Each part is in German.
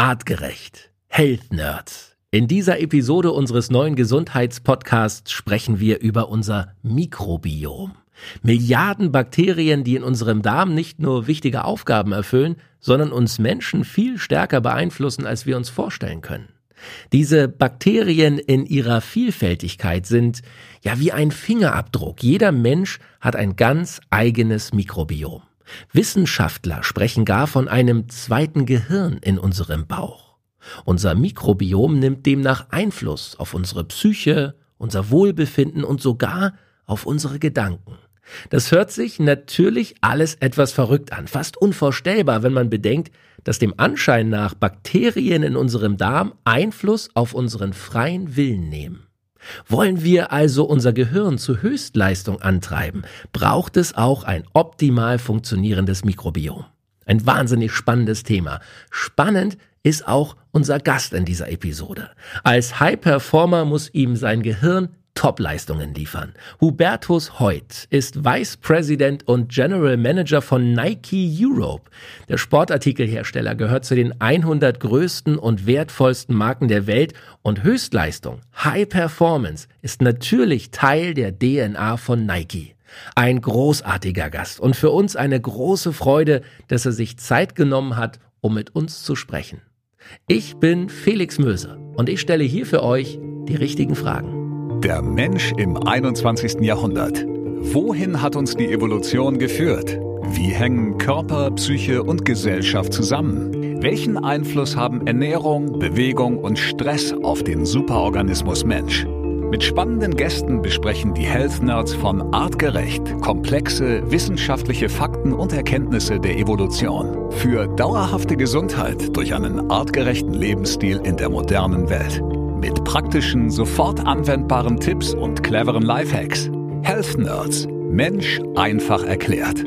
Artgerecht. Health Nerds. In dieser Episode unseres neuen Gesundheitspodcasts sprechen wir über unser Mikrobiom. Milliarden Bakterien, die in unserem Darm nicht nur wichtige Aufgaben erfüllen, sondern uns Menschen viel stärker beeinflussen, als wir uns vorstellen können. Diese Bakterien in ihrer Vielfältigkeit sind ja wie ein Fingerabdruck. Jeder Mensch hat ein ganz eigenes Mikrobiom. Wissenschaftler sprechen gar von einem zweiten Gehirn in unserem Bauch. Unser Mikrobiom nimmt demnach Einfluss auf unsere Psyche, unser Wohlbefinden und sogar auf unsere Gedanken. Das hört sich natürlich alles etwas verrückt an, fast unvorstellbar, wenn man bedenkt, dass dem Anschein nach Bakterien in unserem Darm Einfluss auf unseren freien Willen nehmen. Wollen wir also unser Gehirn zu Höchstleistung antreiben, braucht es auch ein optimal funktionierendes Mikrobiom. Ein wahnsinnig spannendes Thema. Spannend ist auch unser Gast in dieser Episode. Als High Performer muss ihm sein Gehirn Top-Leistungen liefern. Hubertus Heut ist Vice President und General Manager von Nike Europe. Der Sportartikelhersteller gehört zu den 100 größten und wertvollsten Marken der Welt und Höchstleistung, High Performance, ist natürlich Teil der DNA von Nike. Ein großartiger Gast und für uns eine große Freude, dass er sich Zeit genommen hat, um mit uns zu sprechen. Ich bin Felix Möse und ich stelle hier für euch die richtigen Fragen. Der Mensch im 21. Jahrhundert. Wohin hat uns die Evolution geführt? Wie hängen Körper, Psyche und Gesellschaft zusammen? Welchen Einfluss haben Ernährung, Bewegung und Stress auf den Superorganismus Mensch? Mit spannenden Gästen besprechen die Health Nerds von Artgerecht komplexe wissenschaftliche Fakten und Erkenntnisse der Evolution für dauerhafte Gesundheit durch einen artgerechten Lebensstil in der modernen Welt. Mit praktischen, sofort anwendbaren Tipps und cleveren Lifehacks. Health Nerds. Mensch einfach erklärt.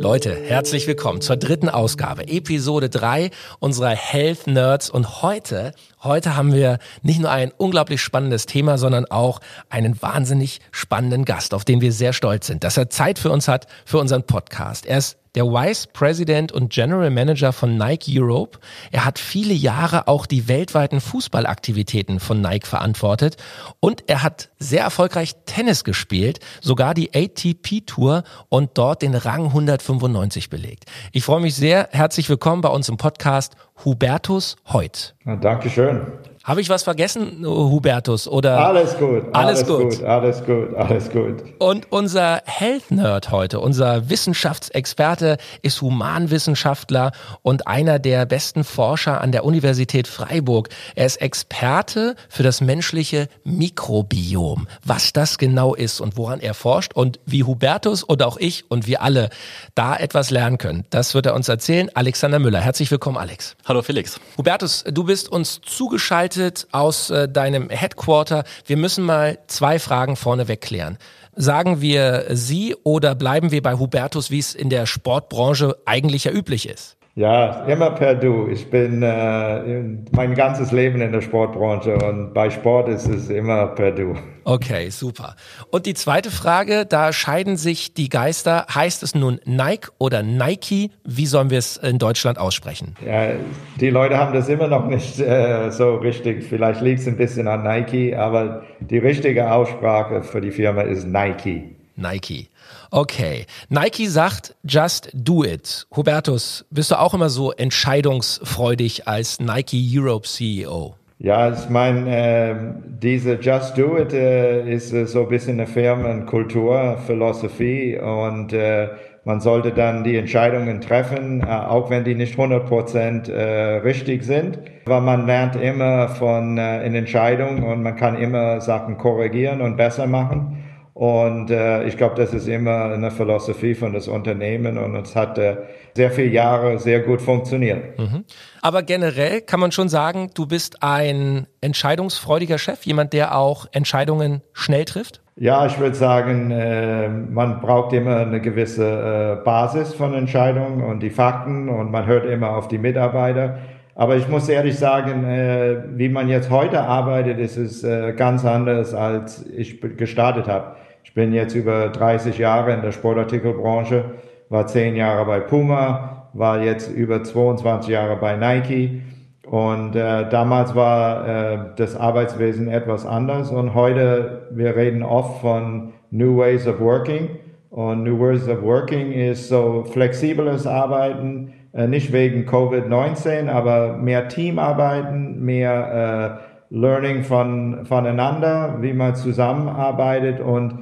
Leute, herzlich willkommen zur dritten Ausgabe, Episode 3 unserer Health Nerds. Und heute, heute haben wir nicht nur ein unglaublich spannendes Thema, sondern auch einen wahnsinnig spannenden Gast, auf den wir sehr stolz sind, dass er Zeit für uns hat, für unseren Podcast. Er ist der Vice President und General Manager von Nike Europe. Er hat viele Jahre auch die weltweiten Fußballaktivitäten von Nike verantwortet und er hat sehr erfolgreich Tennis gespielt, sogar die ATP Tour und dort den Rang 195 belegt. Ich freue mich sehr. Herzlich willkommen bei uns im Podcast Hubertus Heut. Dankeschön. Habe ich was vergessen, Hubertus? Oder alles gut, alles, alles gut. gut, alles gut, alles gut. Und unser Health Nerd heute, unser Wissenschaftsexperte, ist Humanwissenschaftler und einer der besten Forscher an der Universität Freiburg. Er ist Experte für das menschliche Mikrobiom, was das genau ist und woran er forscht und wie Hubertus und auch ich und wir alle da etwas lernen können. Das wird er uns erzählen. Alexander Müller, herzlich willkommen, Alex. Hallo Felix. Hubertus, du bist uns zugeschaltet zugeschaltet aus äh, deinem Headquarter. Wir müssen mal zwei Fragen vorneweg klären. Sagen wir Sie oder bleiben wir bei Hubertus, wie es in der Sportbranche eigentlich ja üblich ist? Ja, immer per Du. Ich bin äh, mein ganzes Leben in der Sportbranche und bei Sport ist es immer per Du. Okay, super. Und die zweite Frage, da scheiden sich die Geister. Heißt es nun Nike oder Nike? Wie sollen wir es in Deutschland aussprechen? Ja, die Leute haben das immer noch nicht äh, so richtig. Vielleicht liegt es ein bisschen an Nike, aber die richtige Aussprache für die Firma ist Nike. Nike. Okay. Nike sagt, just do it. Hubertus, bist du auch immer so entscheidungsfreudig als Nike Europe CEO? Ja, ich meine, äh, diese Just Do It äh, ist äh, so ein bisschen eine Firmenkultur, Philosophie und äh, man sollte dann die Entscheidungen treffen, äh, auch wenn die nicht 100% äh, richtig sind. Aber man lernt immer von in Entscheidungen und man kann immer Sachen korrigieren und besser machen. Und äh, ich glaube, das ist immer eine Philosophie von das Unternehmen und es hat äh, sehr viele Jahre sehr gut funktioniert. Mhm. Aber generell kann man schon sagen, du bist ein entscheidungsfreudiger Chef, jemand, der auch Entscheidungen schnell trifft? Ja, ich würde sagen, äh, man braucht immer eine gewisse äh, Basis von Entscheidungen und die Fakten und man hört immer auf die Mitarbeiter. Aber ich muss ehrlich sagen, äh, wie man jetzt heute arbeitet, ist es äh, ganz anders, als ich gestartet habe. Ich bin jetzt über 30 Jahre in der Sportartikelbranche, war zehn Jahre bei Puma, war jetzt über 22 Jahre bei Nike. Und äh, damals war äh, das Arbeitswesen etwas anders und heute, wir reden oft von New Ways of Working. Und New Ways of Working ist so flexibles Arbeiten, äh, nicht wegen Covid-19, aber mehr Teamarbeiten, mehr äh, Learning von, voneinander, wie man zusammenarbeitet und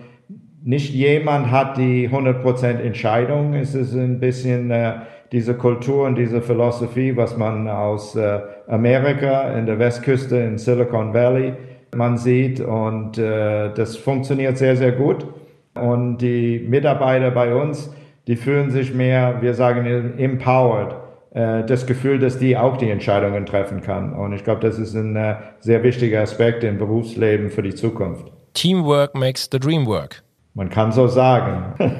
nicht jemand hat die 100% Entscheidung. Es ist ein bisschen äh, diese Kultur und diese Philosophie, was man aus äh, Amerika in der Westküste in Silicon Valley man sieht und äh, das funktioniert sehr, sehr gut. Und die Mitarbeiter bei uns, die fühlen sich mehr, wir sagen, empowered. Äh, das Gefühl, dass die auch die Entscheidungen treffen kann. Und ich glaube, das ist ein äh, sehr wichtiger Aspekt im Berufsleben für die Zukunft. Teamwork makes the dream work. Man kann so sagen.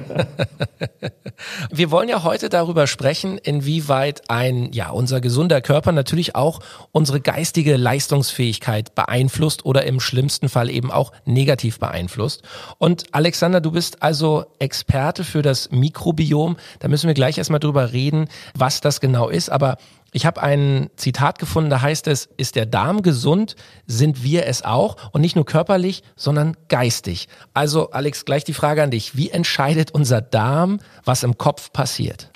Wir wollen ja heute darüber sprechen, inwieweit ein, ja, unser gesunder Körper natürlich auch unsere geistige Leistungsfähigkeit beeinflusst oder im schlimmsten Fall eben auch negativ beeinflusst. Und Alexander, du bist also Experte für das Mikrobiom. Da müssen wir gleich erstmal drüber reden, was das genau ist. Aber ich habe ein Zitat gefunden, da heißt es, ist der Darm gesund, sind wir es auch und nicht nur körperlich, sondern geistig. Also Alex, gleich die Frage an dich, wie entscheidet unser Darm, was im Kopf passiert?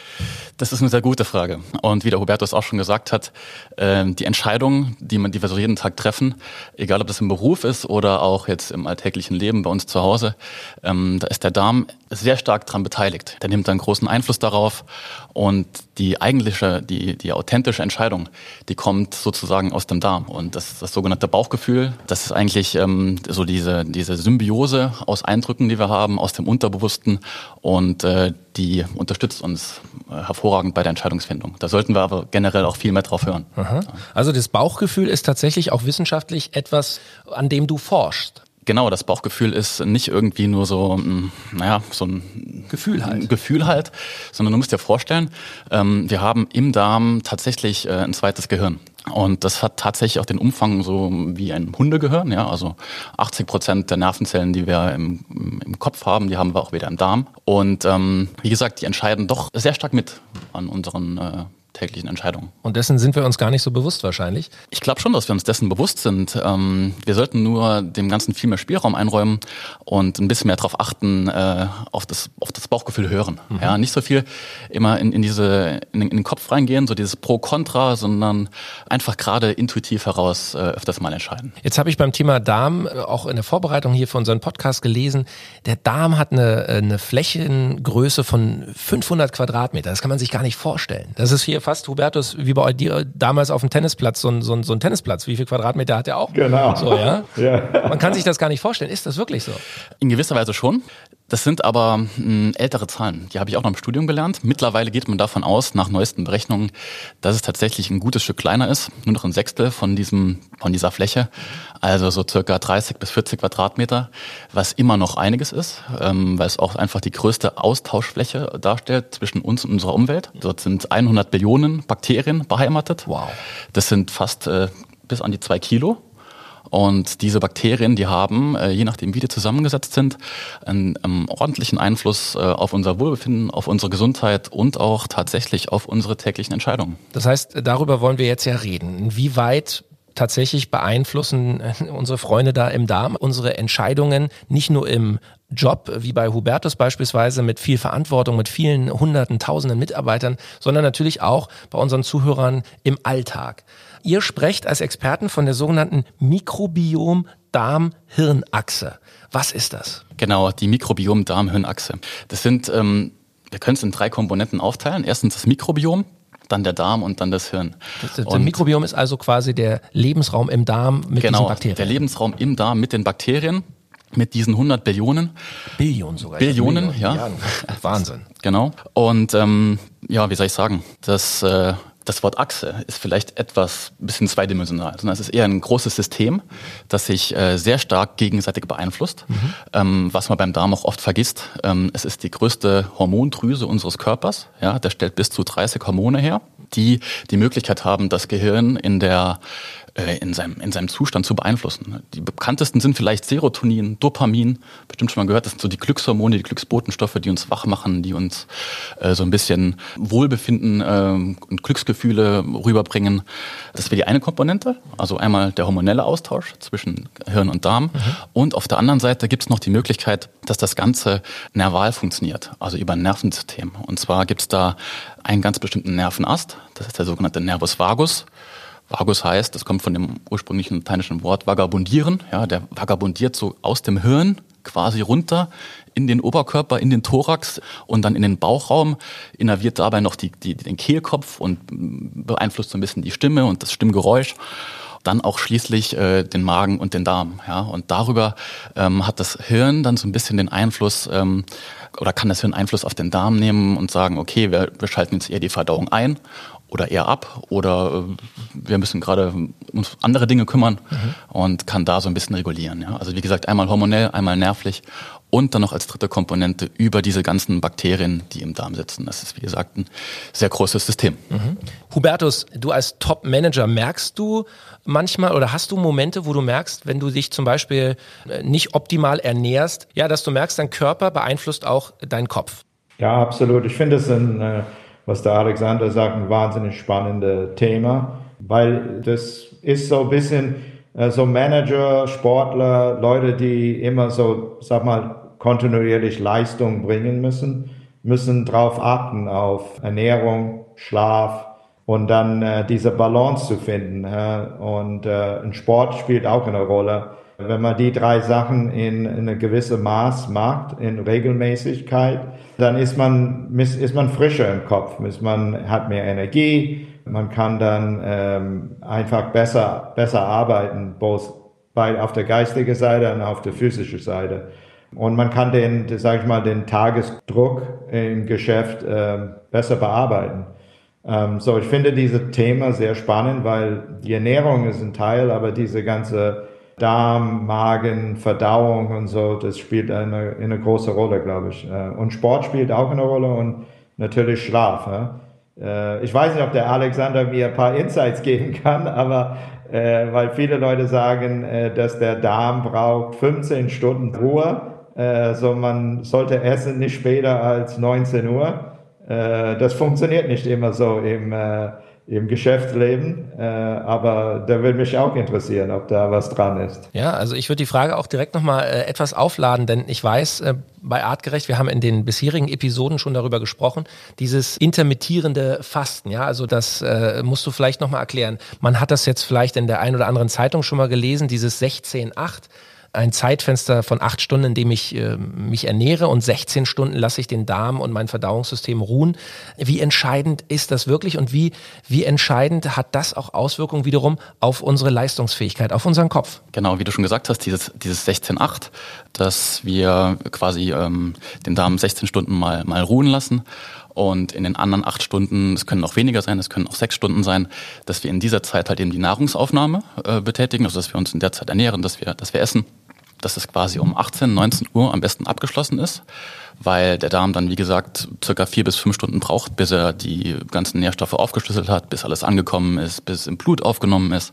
Das ist eine sehr gute Frage. Und wie der Hubertus auch schon gesagt hat, ähm, die Entscheidungen, die, wir so jeden Tag treffen, egal ob das im Beruf ist oder auch jetzt im alltäglichen Leben bei uns zu Hause, ähm, da ist der Darm sehr stark dran beteiligt. Der nimmt einen großen Einfluss darauf und die eigentliche, die, die authentische Entscheidung, die kommt sozusagen aus dem Darm. Und das, das sogenannte Bauchgefühl, das ist eigentlich ähm, so diese, diese Symbiose aus Eindrücken, die wir haben, aus dem Unterbewussten und äh, die unterstützt uns äh, hervorragend bei der Entscheidungsfindung. Da sollten wir aber generell auch viel mehr drauf hören. Aha. Also das Bauchgefühl ist tatsächlich auch wissenschaftlich etwas, an dem du forschst. Genau, das Bauchgefühl ist nicht irgendwie nur so, mm, naja, so ein Gefühl halt. Gefühl halt, sondern du musst dir vorstellen, ähm, wir haben im Darm tatsächlich äh, ein zweites Gehirn. Und das hat tatsächlich auch den Umfang so wie ein Hundegehirn, ja, also 80 Prozent der Nervenzellen, die wir im, im Kopf haben, die haben wir auch wieder im Darm. Und ähm, wie gesagt, die entscheiden doch sehr stark mit an unseren äh, täglichen Entscheidungen. Und dessen sind wir uns gar nicht so bewusst wahrscheinlich? Ich glaube schon, dass wir uns dessen bewusst sind. Ähm, wir sollten nur dem Ganzen viel mehr Spielraum einräumen und ein bisschen mehr darauf achten, äh, auf, das, auf das Bauchgefühl hören. Mhm. Ja, nicht so viel immer in, in, diese, in, den, Kopf reingehen, so dieses Pro-Contra, sondern einfach gerade intuitiv heraus äh, öfters mal entscheiden. Jetzt habe ich beim Thema Darm äh, auch in der Vorbereitung hier für unseren Podcast gelesen, der Darm hat eine, eine Flächengröße von 500 Quadratmeter. Das kann man sich gar nicht vorstellen. Das ist hier fast, Hubertus, wie bei dir damals auf dem Tennisplatz, so ein, so ein, so ein Tennisplatz. Wie viel Quadratmeter hat er auch? Genau. So, ja? ja? Man kann sich das gar nicht vorstellen. Ist das wirklich so? In gewisser Weise schon. Das sind aber hm, ältere Zahlen. Die habe ich auch noch im Studium gelernt. Mittlerweile geht man davon aus, nach neuesten Berechnungen, dass es tatsächlich ein gutes Stück kleiner ist. Nur noch ein Sechstel von diesem, von dieser Fläche. Also so circa 30 bis 40 Quadratmeter, was immer noch einiges ist, ähm, weil es auch einfach die größte Austauschfläche darstellt zwischen uns und unserer Umwelt. Dort sind 100 Billionen Bakterien beheimatet. Wow. Das sind fast äh, bis an die zwei Kilo. Und diese Bakterien, die haben, äh, je nachdem wie die zusammengesetzt sind, einen, einen ordentlichen Einfluss äh, auf unser Wohlbefinden, auf unsere Gesundheit und auch tatsächlich auf unsere täglichen Entscheidungen. Das heißt, darüber wollen wir jetzt ja reden. Inwieweit tatsächlich beeinflussen äh, unsere Freunde da im Darm unsere Entscheidungen nicht nur im Job, wie bei Hubertus beispielsweise, mit viel Verantwortung, mit vielen hunderten, tausenden Mitarbeitern, sondern natürlich auch bei unseren Zuhörern im Alltag. Ihr sprecht als Experten von der sogenannten Mikrobiom-Darm-Hirn-Achse. Was ist das? Genau, die Mikrobiom-Darm-Hirn-Achse. Das sind, ähm, wir können es in drei Komponenten aufteilen. Erstens das Mikrobiom, dann der Darm und dann das Hirn. Das, das Mikrobiom ist also quasi der Lebensraum im Darm mit genau, diesen Bakterien. Der Lebensraum im Darm mit den Bakterien, mit diesen 100 Billionen. Billionen sogar. Billionen, ja. ja. Wahnsinn. Genau. Und ähm, ja, wie soll ich sagen, das äh, das Wort Achse ist vielleicht etwas bisschen zweidimensional, sondern es ist eher ein großes System, das sich äh, sehr stark gegenseitig beeinflusst. Mhm. Ähm, was man beim Darm auch oft vergisst, ähm, es ist die größte Hormondrüse unseres Körpers. Ja, der stellt bis zu 30 Hormone her, die die Möglichkeit haben, das Gehirn in der äh, in, seinem, in seinem Zustand zu beeinflussen. Die bekanntesten sind vielleicht Serotonin, Dopamin, bestimmt schon mal gehört, das sind so die Glückshormone, die Glücksbotenstoffe, die uns wach machen, die uns äh, so ein bisschen Wohlbefinden äh, und Glücksgefühle rüberbringen. Das wäre die eine Komponente, also einmal der hormonelle Austausch zwischen Hirn und Darm. Mhm. Und auf der anderen Seite gibt es noch die Möglichkeit, dass das Ganze nerval funktioniert, also über ein Nervensystem. Und zwar gibt es da einen ganz bestimmten Nervenast, das ist der sogenannte Nervus vagus. Vagus heißt, das kommt von dem ursprünglichen lateinischen Wort vagabundieren. Ja, der vagabundiert so aus dem Hirn quasi runter in den Oberkörper, in den Thorax und dann in den Bauchraum, innerviert dabei noch die, die, den Kehlkopf und beeinflusst so ein bisschen die Stimme und das Stimmgeräusch dann auch schließlich äh, den Magen und den Darm. Ja? Und darüber ähm, hat das Hirn dann so ein bisschen den Einfluss ähm, oder kann das Hirn Einfluss auf den Darm nehmen und sagen, okay, wir, wir schalten jetzt eher die Verdauung ein oder eher ab oder äh, wir müssen gerade uns andere Dinge kümmern mhm. und kann da so ein bisschen regulieren. Ja? Also wie gesagt, einmal hormonell, einmal nervlich und dann noch als dritte Komponente über diese ganzen Bakterien, die im Darm sitzen. Das ist wie gesagt ein sehr großes System. Mhm. Hubertus, du als Top-Manager merkst du manchmal oder hast du Momente, wo du merkst, wenn du dich zum Beispiel äh, nicht optimal ernährst, ja, dass du merkst, dein Körper beeinflusst auch deinen Kopf? Ja, absolut. Ich finde es ein äh was der Alexander sagt, ein wahnsinnig spannendes Thema, weil das ist so ein bisschen äh, so Manager, Sportler, Leute, die immer so, sag mal, kontinuierlich Leistung bringen müssen, müssen darauf achten, auf Ernährung, Schlaf und dann äh, diese Balance zu finden. Äh, und ein Sport spielt auch eine Rolle. Wenn man die drei Sachen in, in eine gewisse Maß macht, in Regelmäßigkeit, dann ist man, ist man frischer im Kopf, ist man hat mehr Energie, man kann dann ähm, einfach besser, besser arbeiten, both bei, auf der geistigen Seite und auf der physischen Seite. Und man kann den, sag ich mal, den Tagesdruck im Geschäft äh, besser bearbeiten. Ähm, so, ich finde dieses Thema sehr spannend, weil die Ernährung ist ein Teil, aber diese ganze Darm, Magen, Verdauung und so, das spielt eine, eine große Rolle, glaube ich. Äh, und Sport spielt auch eine Rolle und natürlich Schlaf. Äh, ich weiß nicht, ob der Alexander mir ein paar Insights geben kann, aber äh, weil viele Leute sagen, dass der Darm braucht 15 Stunden Ruhe, so man sollte essen nicht später als 19 Uhr. Das funktioniert nicht immer so im im Geschäftsleben. Äh, aber da würde mich auch interessieren, ob da was dran ist. Ja, also ich würde die Frage auch direkt nochmal äh, etwas aufladen, denn ich weiß, äh, bei Artgerecht, wir haben in den bisherigen Episoden schon darüber gesprochen, dieses intermittierende Fasten, ja, also das äh, musst du vielleicht nochmal erklären. Man hat das jetzt vielleicht in der einen oder anderen Zeitung schon mal gelesen, dieses 16-8 ein Zeitfenster von acht Stunden, in dem ich äh, mich ernähre und 16 Stunden lasse ich den Darm und mein Verdauungssystem ruhen. Wie entscheidend ist das wirklich und wie, wie entscheidend hat das auch Auswirkungen wiederum auf unsere Leistungsfähigkeit, auf unseren Kopf? Genau, wie du schon gesagt hast, dieses, dieses 16-8, dass wir quasi ähm, den Darm 16 Stunden mal, mal ruhen lassen und in den anderen acht Stunden, es können auch weniger sein, es können auch sechs Stunden sein, dass wir in dieser Zeit halt eben die Nahrungsaufnahme äh, betätigen, also dass wir uns in der Zeit ernähren, dass wir, dass wir essen dass es quasi um 18, 19 Uhr am besten abgeschlossen ist, weil der Darm dann, wie gesagt, circa vier bis fünf Stunden braucht, bis er die ganzen Nährstoffe aufgeschlüsselt hat, bis alles angekommen ist, bis im Blut aufgenommen ist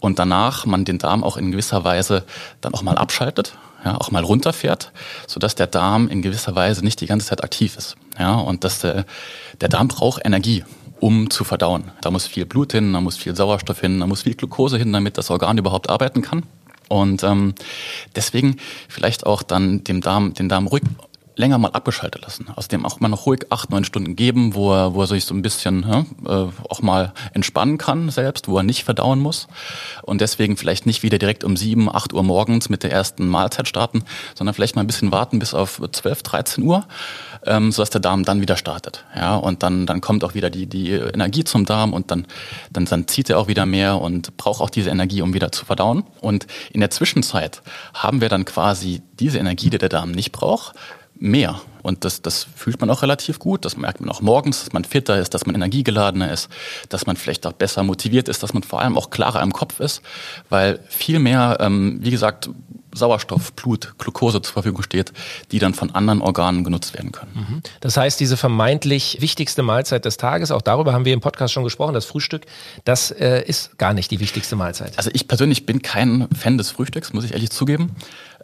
und danach man den Darm auch in gewisser Weise dann auch mal abschaltet, ja, auch mal runterfährt, sodass der Darm in gewisser Weise nicht die ganze Zeit aktiv ist. Ja, und dass der, der Darm braucht Energie um zu verdauen. Da muss viel Blut hin, da muss viel Sauerstoff hin, da muss viel Glucose hin, damit das Organ überhaupt arbeiten kann. Und ähm, deswegen vielleicht auch dann dem Darm, den Darm ruhig länger mal abgeschaltet lassen. Aus dem auch mal noch ruhig acht, neun Stunden geben, wo er, wo er sich so ein bisschen ja, äh, auch mal entspannen kann selbst, wo er nicht verdauen muss. Und deswegen vielleicht nicht wieder direkt um sieben, acht Uhr morgens mit der ersten Mahlzeit starten, sondern vielleicht mal ein bisschen warten bis auf zwölf, dreizehn Uhr ähm, sodass der Darm dann wieder startet. Ja, und dann, dann kommt auch wieder die, die Energie zum Darm und dann, dann, dann zieht er auch wieder mehr und braucht auch diese Energie, um wieder zu verdauen. Und in der Zwischenzeit haben wir dann quasi diese Energie, die der Darm nicht braucht, mehr. Und das, das fühlt man auch relativ gut. Das merkt man auch morgens, dass man fitter ist, dass man energiegeladener ist, dass man vielleicht auch besser motiviert ist, dass man vor allem auch klarer im Kopf ist. Weil viel mehr, ähm, wie gesagt, Sauerstoff, Blut, Glucose zur Verfügung steht, die dann von anderen Organen genutzt werden können. Mhm. Das heißt, diese vermeintlich wichtigste Mahlzeit des Tages, auch darüber haben wir im Podcast schon gesprochen, das Frühstück, das äh, ist gar nicht die wichtigste Mahlzeit. Also ich persönlich bin kein Fan des Frühstücks, muss ich ehrlich zugeben.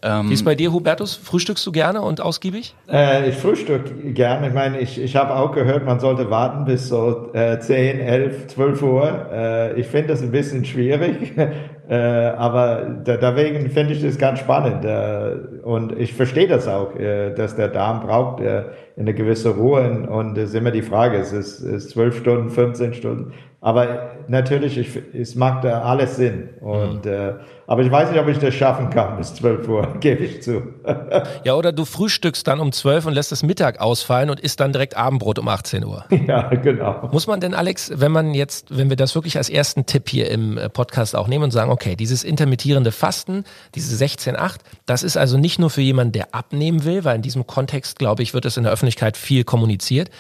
Ähm, Wie ist bei dir, Hubertus? Frühstückst du gerne und ausgiebig? Äh, ich frühstück gerne. Ich meine, ich, ich habe auch gehört, man sollte warten bis so äh, 10, 11, 12 Uhr. Äh, ich finde das ein bisschen schwierig, äh, aber da, deswegen finde ich das ganz spannend. Äh, und ich verstehe das auch, äh, dass der Darm braucht äh, eine gewisse Ruhe. Und, und es ist immer die Frage, es ist, ist 12 Stunden, 15 Stunden. Aber natürlich, ich, es macht da alles Sinn. Und, mhm. äh, aber ich weiß nicht, ob ich das schaffen kann bis 12 Uhr, gebe ich zu. ja, oder du frühstückst dann um 12 und lässt das Mittag ausfallen und isst dann direkt Abendbrot um 18 Uhr. Ja, genau. Muss man denn, Alex, wenn man jetzt, wenn wir das wirklich als ersten Tipp hier im äh, Podcast auch nehmen und sagen, okay, dieses intermittierende Fasten, diese 16-8, das ist also nicht nur für jemanden, der abnehmen will, weil in diesem Kontext, glaube ich, wird es in der Öffentlichkeit viel kommuniziert.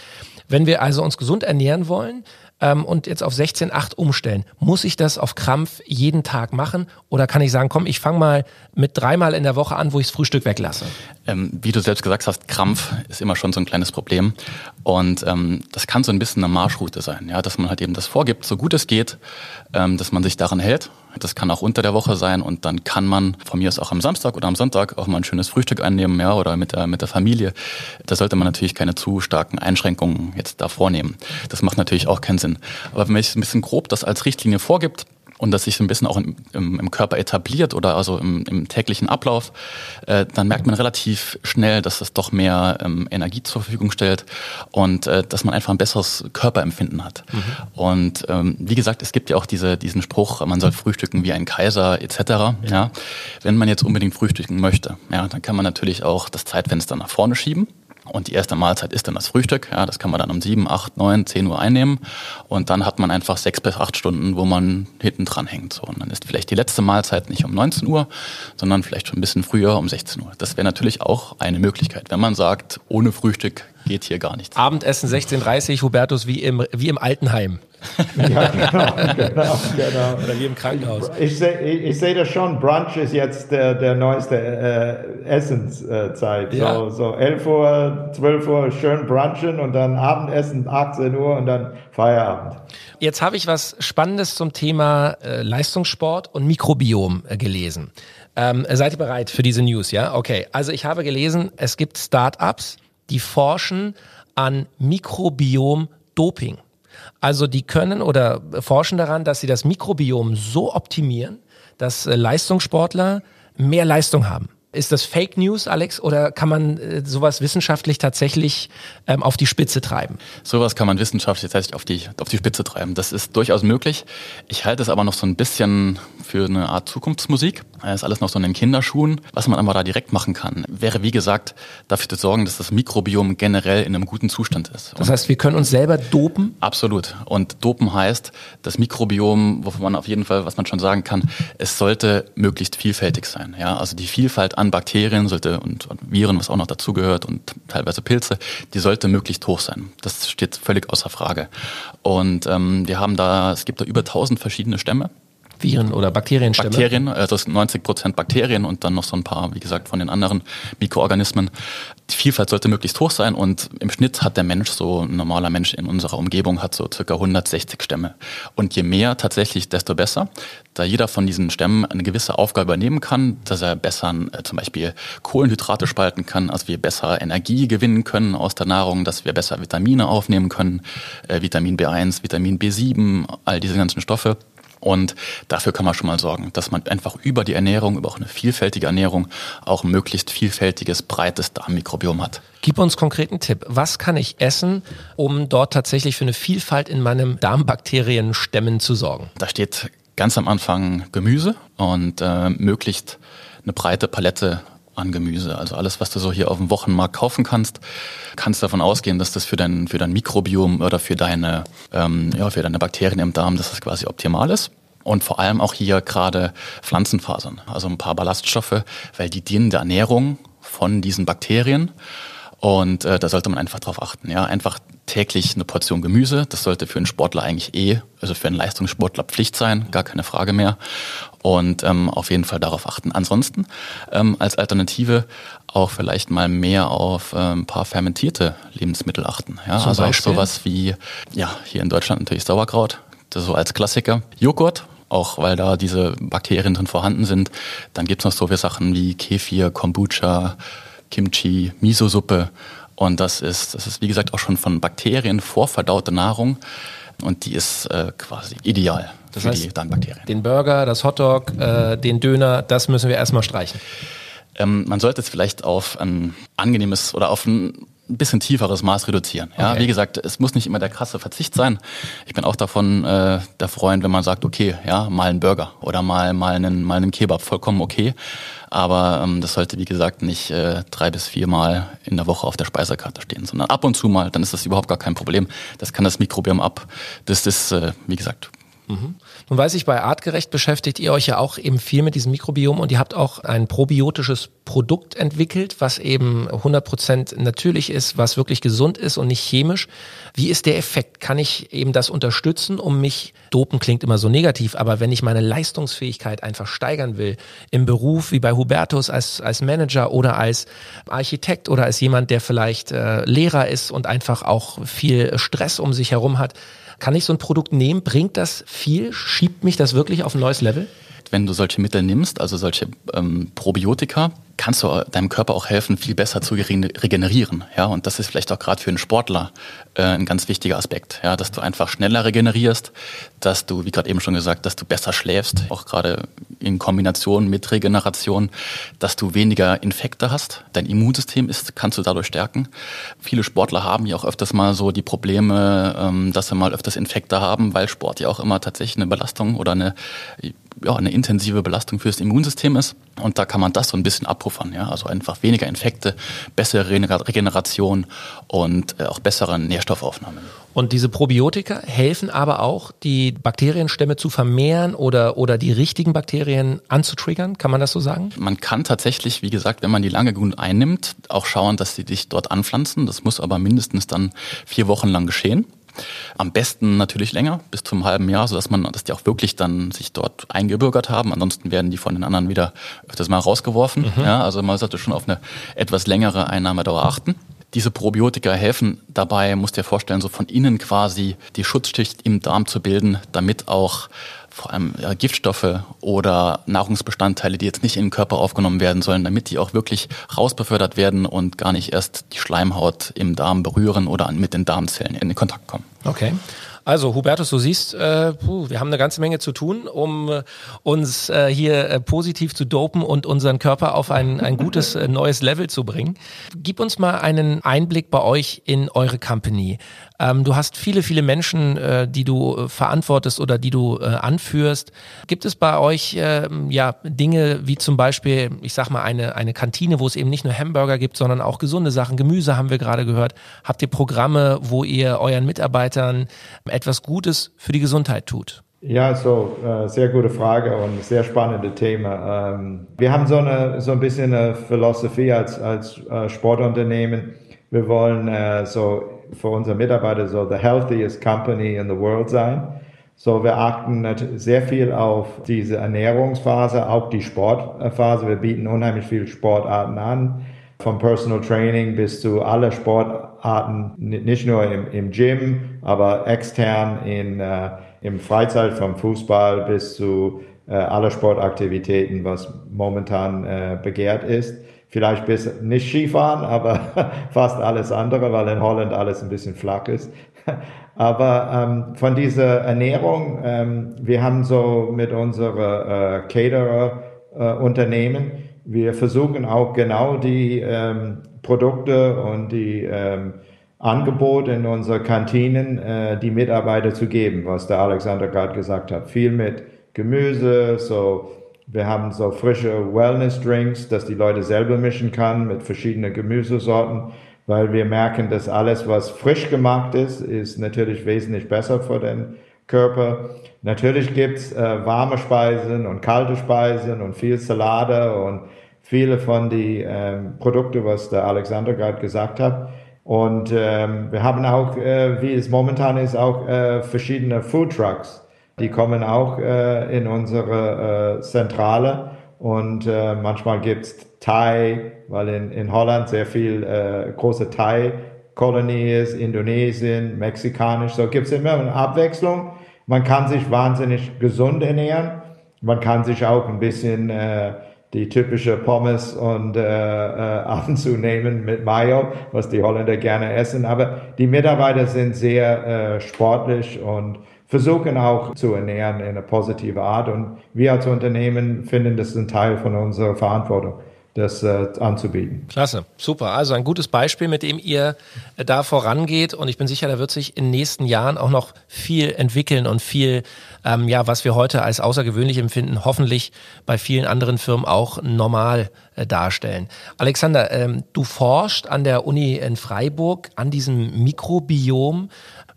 Wenn wir also uns gesund ernähren wollen, ähm, und jetzt auf 16,8 umstellen, muss ich das auf Krampf jeden Tag machen oder kann ich sagen, komm, ich fange mal mit dreimal in der Woche an, wo ich das Frühstück weglasse? Ähm, wie du selbst gesagt hast, Krampf ist immer schon so ein kleines Problem und ähm, das kann so ein bisschen eine Marschroute sein, ja, dass man halt eben das vorgibt, so gut es geht, ähm, dass man sich daran hält. Das kann auch unter der Woche sein und dann kann man von mir aus auch am Samstag oder am Sonntag auch mal ein schönes Frühstück einnehmen, ja, oder mit der, mit der Familie. Da sollte man natürlich keine zu starken Einschränkungen jetzt da vornehmen. Das macht natürlich auch keinen Sinn Blödsinn. Aber wenn man sich ein bisschen grob das als Richtlinie vorgibt, und das sich so ein bisschen auch im, im, im Körper etabliert oder also im, im täglichen Ablauf, äh, dann merkt man relativ schnell, dass es doch mehr ähm, Energie zur Verfügung stellt und äh, dass man einfach ein besseres Körperempfinden hat. Mhm. Und ähm, wie gesagt, es gibt ja auch diese, diesen Spruch, man soll frühstücken wie ein Kaiser etc. Ja. ja. Wenn man jetzt unbedingt frühstücken möchte, ja, dann kann man natürlich auch das Zeitfenster nach vorne schieben. Und die erste Mahlzeit ist dann das Frühstück. Ja, das kann man dann um sieben, acht, neun, zehn Uhr einnehmen. Und dann hat man einfach sechs bis acht Stunden, wo man hinten dran hängt. So. Und dann ist vielleicht die letzte Mahlzeit nicht um 19 Uhr, sondern vielleicht schon ein bisschen früher um 16 Uhr. Das wäre natürlich auch eine Möglichkeit, wenn man sagt, ohne Frühstück geht hier gar nichts. Abendessen 16.30 Hubertus, wie im, wie im Altenheim. ja, genau, genau, genau. Oder wie im Krankenhaus. Ich sehe ich, ich seh das schon, Brunch ist jetzt der, der neueste äh, Essenszeit. Ja. So, so 11 Uhr, 12 Uhr schön brunchen und dann Abendessen 18 Uhr und dann Feierabend. Jetzt habe ich was Spannendes zum Thema äh, Leistungssport und Mikrobiom äh, gelesen. Ähm, seid ihr bereit für diese News, ja? Okay, also ich habe gelesen, es gibt Startups, die forschen an Mikrobiom-Doping. Also die können oder forschen daran, dass sie das Mikrobiom so optimieren, dass äh, Leistungssportler mehr Leistung haben. Ist das Fake News, Alex, oder kann man äh, sowas wissenschaftlich tatsächlich ähm, auf die Spitze treiben? Sowas kann man wissenschaftlich tatsächlich auf die, auf die Spitze treiben. Das ist durchaus möglich. Ich halte es aber noch so ein bisschen für eine Art Zukunftsmusik. Das ist alles noch so in den Kinderschuhen. Was man aber da direkt machen kann, wäre wie gesagt dafür zu sorgen, dass das Mikrobiom generell in einem guten Zustand ist. Das heißt, wir können uns selber dopen? Absolut. Und dopen heißt, das Mikrobiom, wovon man auf jeden Fall, was man schon sagen kann, es sollte möglichst vielfältig sein. Ja, also die Vielfalt an Bakterien sollte und, Viren, was auch noch dazugehört und teilweise Pilze, die sollte möglichst hoch sein. Das steht völlig außer Frage. Und ähm, wir haben da, es gibt da über 1000 verschiedene Stämme Viren oder Bakterienstämme? Bakterien, also 90 Prozent Bakterien und dann noch so ein paar, wie gesagt, von den anderen Mikroorganismen. Die Vielfalt sollte möglichst hoch sein und im Schnitt hat der Mensch, so ein normaler Mensch in unserer Umgebung, hat so circa 160 Stämme. Und je mehr tatsächlich, desto besser, da jeder von diesen Stämmen eine gewisse Aufgabe übernehmen kann, dass er besser äh, zum Beispiel Kohlenhydrate spalten kann, also wir besser Energie gewinnen können aus der Nahrung, dass wir besser Vitamine aufnehmen können, äh, Vitamin B1, Vitamin B7, all diese ganzen Stoffe. Und dafür kann man schon mal sorgen, dass man einfach über die Ernährung, über auch eine vielfältige Ernährung auch ein möglichst vielfältiges, breites Darmmikrobiom hat. Gib uns konkreten Tipp. Was kann ich essen, um dort tatsächlich für eine Vielfalt in meinem Darmbakterienstämmen zu sorgen? Da steht ganz am Anfang Gemüse und äh, möglichst eine breite Palette an Gemüse. Also alles, was du so hier auf dem Wochenmarkt kaufen kannst, kannst davon ausgehen, dass das für dein, für dein Mikrobiom oder für deine, ähm, ja, für deine Bakterien im Darm, dass das quasi optimal ist. Und vor allem auch hier gerade Pflanzenfasern, also ein paar Ballaststoffe, weil die dienen der Ernährung von diesen Bakterien. Und äh, da sollte man einfach drauf achten. Ja, einfach täglich eine Portion Gemüse. Das sollte für einen Sportler eigentlich eh, also für einen Leistungssportler Pflicht sein, gar keine Frage mehr. Und ähm, auf jeden Fall darauf achten. Ansonsten ähm, als Alternative auch vielleicht mal mehr auf äh, ein paar fermentierte Lebensmittel achten. Ja, Zum also Beispiel? auch sowas wie, ja, hier in Deutschland natürlich Sauerkraut, das so als Klassiker. Joghurt, auch weil da diese Bakterien drin vorhanden sind. Dann gibt's noch so viele Sachen wie Kefir, Kombucha, Kimchi, Miso-Suppe. Und das ist, das ist, wie gesagt, auch schon von Bakterien vorverdaute Nahrung. Und die ist äh, quasi ideal das für heißt, die Darmbakterien. Den Burger, das Hotdog, äh, den Döner, das müssen wir erstmal streichen. Ähm, man sollte es vielleicht auf ein angenehmes oder auf ein ein bisschen tieferes Maß reduzieren. Ja, okay. wie gesagt, es muss nicht immer der krasse Verzicht sein. Ich bin auch davon äh, der Freund, wenn man sagt, okay, ja, mal einen Burger oder mal mal einen mal einen Kebab, vollkommen okay. Aber ähm, das sollte wie gesagt nicht äh, drei bis viermal in der Woche auf der Speisekarte stehen, sondern ab und zu mal. Dann ist das überhaupt gar kein Problem. Das kann das Mikrobiom ab. Das ist äh, wie gesagt Mhm. Nun weiß ich, bei Artgerecht beschäftigt ihr euch ja auch eben viel mit diesem Mikrobiom und ihr habt auch ein probiotisches Produkt entwickelt, was eben 100% natürlich ist, was wirklich gesund ist und nicht chemisch. Wie ist der Effekt? Kann ich eben das unterstützen, um mich, dopen klingt immer so negativ, aber wenn ich meine Leistungsfähigkeit einfach steigern will, im Beruf wie bei Hubertus als, als Manager oder als Architekt oder als jemand, der vielleicht äh, Lehrer ist und einfach auch viel Stress um sich herum hat, kann ich so ein Produkt nehmen? Bringt das viel? Schiebt mich das wirklich auf ein neues Level? Wenn du solche Mittel nimmst, also solche ähm, Probiotika, kannst du deinem Körper auch helfen, viel besser zu regenerieren. Ja, und das ist vielleicht auch gerade für einen Sportler äh, ein ganz wichtiger Aspekt, ja, dass du einfach schneller regenerierst, dass du, wie gerade eben schon gesagt, dass du besser schläfst, auch gerade in Kombination mit Regeneration, dass du weniger Infekte hast. Dein Immunsystem ist, kannst du dadurch stärken. Viele Sportler haben ja auch öfters mal so die Probleme, ähm, dass sie mal öfters Infekte haben, weil Sport ja auch immer tatsächlich eine Belastung oder eine ja, eine intensive Belastung fürs Immunsystem ist. Und da kann man das so ein bisschen abpuffern. Ja? Also einfach weniger Infekte, bessere Regeneration und äh, auch bessere Nährstoffaufnahme. Und diese Probiotika helfen aber auch, die Bakterienstämme zu vermehren oder, oder die richtigen Bakterien anzutriggern. Kann man das so sagen? Man kann tatsächlich, wie gesagt, wenn man die lange gut einnimmt, auch schauen, dass sie dich dort anpflanzen. Das muss aber mindestens dann vier Wochen lang geschehen. Am besten natürlich länger, bis zum halben Jahr, sodass man, dass die auch wirklich dann sich dort eingebürgert haben. Ansonsten werden die von den anderen wieder öfters mal rausgeworfen. Mhm. Ja, also man sollte schon auf eine etwas längere Einnahmedauer achten. Diese Probiotika helfen dabei, musst dir vorstellen, so von innen quasi die Schutzschicht im Darm zu bilden, damit auch vor allem ja, Giftstoffe oder Nahrungsbestandteile, die jetzt nicht in den Körper aufgenommen werden sollen, damit die auch wirklich rausbefördert werden und gar nicht erst die Schleimhaut im Darm berühren oder mit den Darmzellen in Kontakt kommen. Okay. Also Hubertus, du siehst, äh, puh, wir haben eine ganze Menge zu tun, um äh, uns äh, hier äh, positiv zu dopen und unseren Körper auf ein, ein gutes äh, neues Level zu bringen. Gib uns mal einen Einblick bei euch in eure Company. Ähm, du hast viele, viele Menschen, äh, die du äh, verantwortest oder die du äh, anführst. Gibt es bei euch äh, ja Dinge wie zum Beispiel, ich sag mal, eine, eine Kantine, wo es eben nicht nur Hamburger gibt, sondern auch gesunde Sachen, Gemüse haben wir gerade gehört. Habt ihr Programme, wo ihr euren Mitarbeitern etwas Gutes für die Gesundheit tut? Ja, so äh, sehr gute Frage und sehr spannende Thema. Ähm, wir haben so eine so ein bisschen eine Philosophie als als äh, Sportunternehmen. Wir wollen äh, so für unsere Mitarbeiter so the healthiest company in the world sein. So, wir achten sehr viel auf diese Ernährungsphase, auch die Sportphase. Wir bieten unheimlich viele Sportarten an, vom Personal Training bis zu alle Sportarten Arten, nicht nur im, im Gym, aber extern in, äh, im Freizeit vom Fußball bis zu äh, alle Sportaktivitäten, was momentan äh, begehrt ist. Vielleicht bis nicht Skifahren, aber fast alles andere, weil in Holland alles ein bisschen flach ist. aber ähm, von dieser Ernährung, ähm, wir haben so mit unserer äh, Caterer äh, wir versuchen auch genau die ähm, Produkte und die ähm, Angebote in unsere Kantinen äh, die Mitarbeiter zu geben, was der Alexander gerade gesagt hat. Viel mit Gemüse, so wir haben so frische Wellness-Drinks, dass die Leute selber mischen kann mit verschiedenen Gemüsesorten, weil wir merken, dass alles, was frisch gemacht ist, ist natürlich wesentlich besser für den Körper. Natürlich gibt's äh, warme Speisen und kalte Speisen und viel Salate und viele von den ähm, Produkten, was der Alexander gerade gesagt hat. Und ähm, wir haben auch, äh, wie es momentan ist, auch äh, verschiedene Food Trucks. Die kommen auch äh, in unsere äh, Zentrale und äh, manchmal gibt's Thai, weil in, in Holland sehr viel äh, große Thai-Kolonie ist, Indonesien, mexikanisch. So gibt's immer eine Abwechslung. Man kann sich wahnsinnig gesund ernähren. Man kann sich auch ein bisschen äh, die typische Pommes und äh, äh, ab und zu nehmen mit Mayo, was die Holländer gerne essen. Aber die Mitarbeiter sind sehr äh, sportlich und versuchen auch zu ernähren in einer positiven Art. Und wir als Unternehmen finden, das ist ein Teil von unserer Verantwortung das äh, anzubieten. Klasse, super. Also ein gutes Beispiel, mit dem ihr äh, da vorangeht und ich bin sicher, da wird sich in den nächsten Jahren auch noch viel entwickeln und viel, ähm, ja, was wir heute als außergewöhnlich empfinden, hoffentlich bei vielen anderen Firmen auch normal äh, darstellen. Alexander, ähm, du forscht an der Uni in Freiburg an diesem Mikrobiom.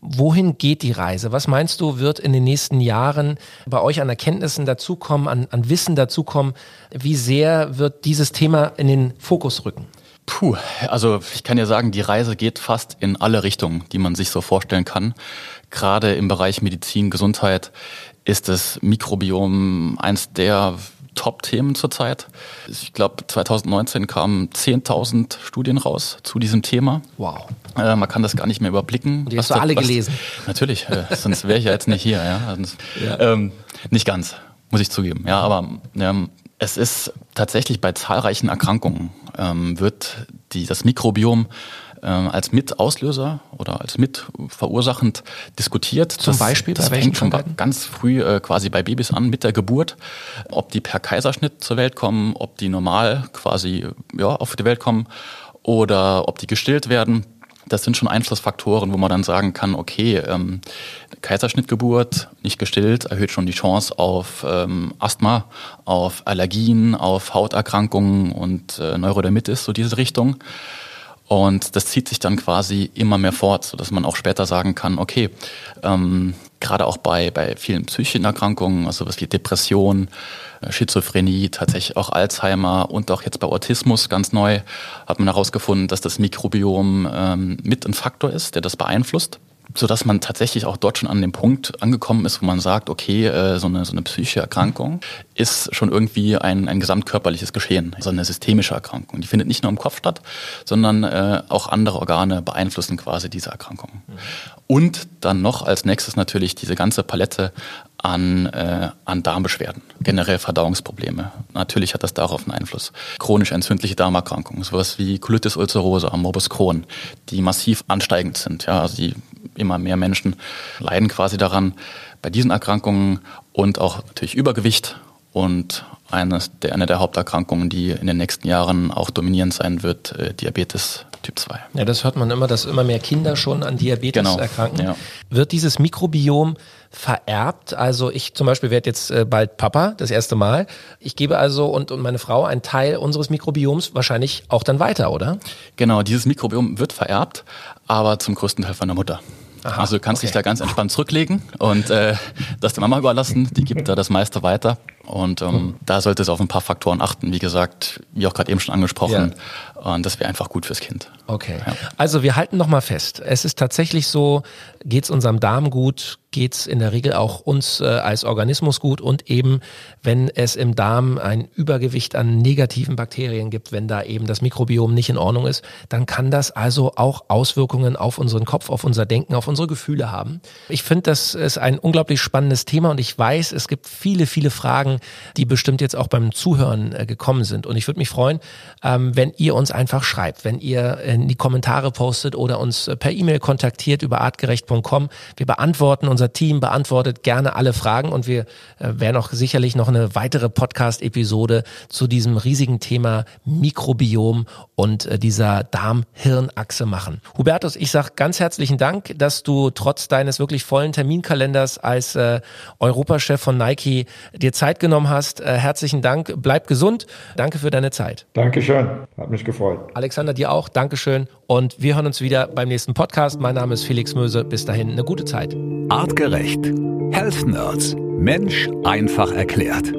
Wohin geht die Reise? Was meinst du, wird in den nächsten Jahren bei euch an Erkenntnissen dazukommen, an, an Wissen dazukommen? Wie sehr wird dieses Thema in den Fokus rücken? Puh, also ich kann ja sagen, die Reise geht fast in alle Richtungen, die man sich so vorstellen kann. Gerade im Bereich Medizin, Gesundheit ist das Mikrobiom eins der Top-Themen zurzeit. Ich glaube, 2019 kamen 10.000 Studien raus zu diesem Thema. Wow. Äh, man kann das gar nicht mehr überblicken. Und die hast du alle was, gelesen? Natürlich, äh, sonst wäre ich ja jetzt nicht hier. Ja? Also, ja. Ähm, nicht ganz, muss ich zugeben. Ja, aber ähm, es ist tatsächlich bei zahlreichen Erkrankungen ähm, wird die, das Mikrobiom als Mitauslöser oder als mitverursachend diskutiert. Zum das, Beispiel? Das fängt schon ganz früh äh, quasi bei Babys an mit der Geburt, ob die per Kaiserschnitt zur Welt kommen, ob die normal quasi ja, auf die Welt kommen oder ob die gestillt werden. Das sind schon Einflussfaktoren, wo man dann sagen kann, okay, ähm, Kaiserschnittgeburt, nicht gestillt, erhöht schon die Chance auf ähm, Asthma, auf Allergien, auf Hauterkrankungen und äh, Neurodermitis, so diese Richtung. Und das zieht sich dann quasi immer mehr fort, sodass man auch später sagen kann, okay, ähm, gerade auch bei, bei vielen psychischen Erkrankungen, also was wie Depression, äh, Schizophrenie, tatsächlich auch Alzheimer und auch jetzt bei Autismus ganz neu, hat man herausgefunden, dass das Mikrobiom ähm, mit ein Faktor ist, der das beeinflusst so dass man tatsächlich auch dort schon an dem Punkt angekommen ist, wo man sagt, okay, äh, so eine, so eine psychische Erkrankung ist schon irgendwie ein, ein gesamtkörperliches Geschehen, so eine systemische Erkrankung. Die findet nicht nur im Kopf statt, sondern äh, auch andere Organe beeinflussen quasi diese Erkrankung. Und dann noch als nächstes natürlich diese ganze Palette an, äh, an Darmbeschwerden, generell Verdauungsprobleme. Natürlich hat das darauf einen Einfluss. Chronisch entzündliche Darmerkrankungen, sowas wie Colitis ulcerosa, Morbus Crohn, die massiv ansteigend sind. Ja, also die immer mehr Menschen leiden quasi daran bei diesen Erkrankungen und auch natürlich Übergewicht und eines der, eine der Haupterkrankungen, die in den nächsten Jahren auch dominierend sein wird, äh, Diabetes Typ 2. Ja, das hört man immer, dass immer mehr Kinder schon an Diabetes genau, erkranken. Ja. Wird dieses Mikrobiom vererbt? Also ich zum Beispiel werde jetzt äh, bald Papa, das erste Mal. Ich gebe also und, und meine Frau einen Teil unseres Mikrobioms wahrscheinlich auch dann weiter, oder? Genau, dieses Mikrobiom wird vererbt, aber zum größten Teil von der Mutter. Aha, also du kannst okay. dich da ganz entspannt zurücklegen und äh, das der Mama überlassen, die gibt da das meiste weiter. Und ähm, hm. da sollte es auf ein paar Faktoren achten, wie gesagt, wie auch gerade eben schon angesprochen. Ja. Und das wäre einfach gut fürs Kind. Okay. Ja. Also wir halten nochmal fest. Es ist tatsächlich so, geht es unserem Darm gut, geht es in der Regel auch uns äh, als Organismus gut und eben, wenn es im Darm ein Übergewicht an negativen Bakterien gibt, wenn da eben das Mikrobiom nicht in Ordnung ist, dann kann das also auch Auswirkungen auf unseren Kopf, auf unser Denken, auf unsere Gefühle haben. Ich finde, das ist ein unglaublich spannendes Thema und ich weiß, es gibt viele, viele Fragen, die bestimmt jetzt auch beim Zuhören äh, gekommen sind. Und ich würde mich freuen, ähm, wenn ihr uns einfach schreibt, wenn ihr in die Kommentare postet oder uns äh, per E-Mail kontaktiert über artgerecht.com. Wir beantworten unser Team beantwortet gerne alle Fragen und wir äh, werden auch sicherlich noch eine weitere Podcast-Episode zu diesem riesigen Thema Mikrobiom und äh, dieser Darm-Hirn-Achse machen. Hubertus, ich sage ganz herzlichen Dank, dass du trotz deines wirklich vollen Terminkalenders als äh, Europachef von Nike dir Zeit genommen hast. Äh, herzlichen Dank, bleib gesund. Danke für deine Zeit. Dankeschön, hat mich gefreut. Alexander, dir auch. Dankeschön. Und wir hören uns wieder beim nächsten Podcast. Mein Name ist Felix Möse. Bis dahin eine gute Zeit. Artgerecht. Health Nerds. Mensch einfach erklärt.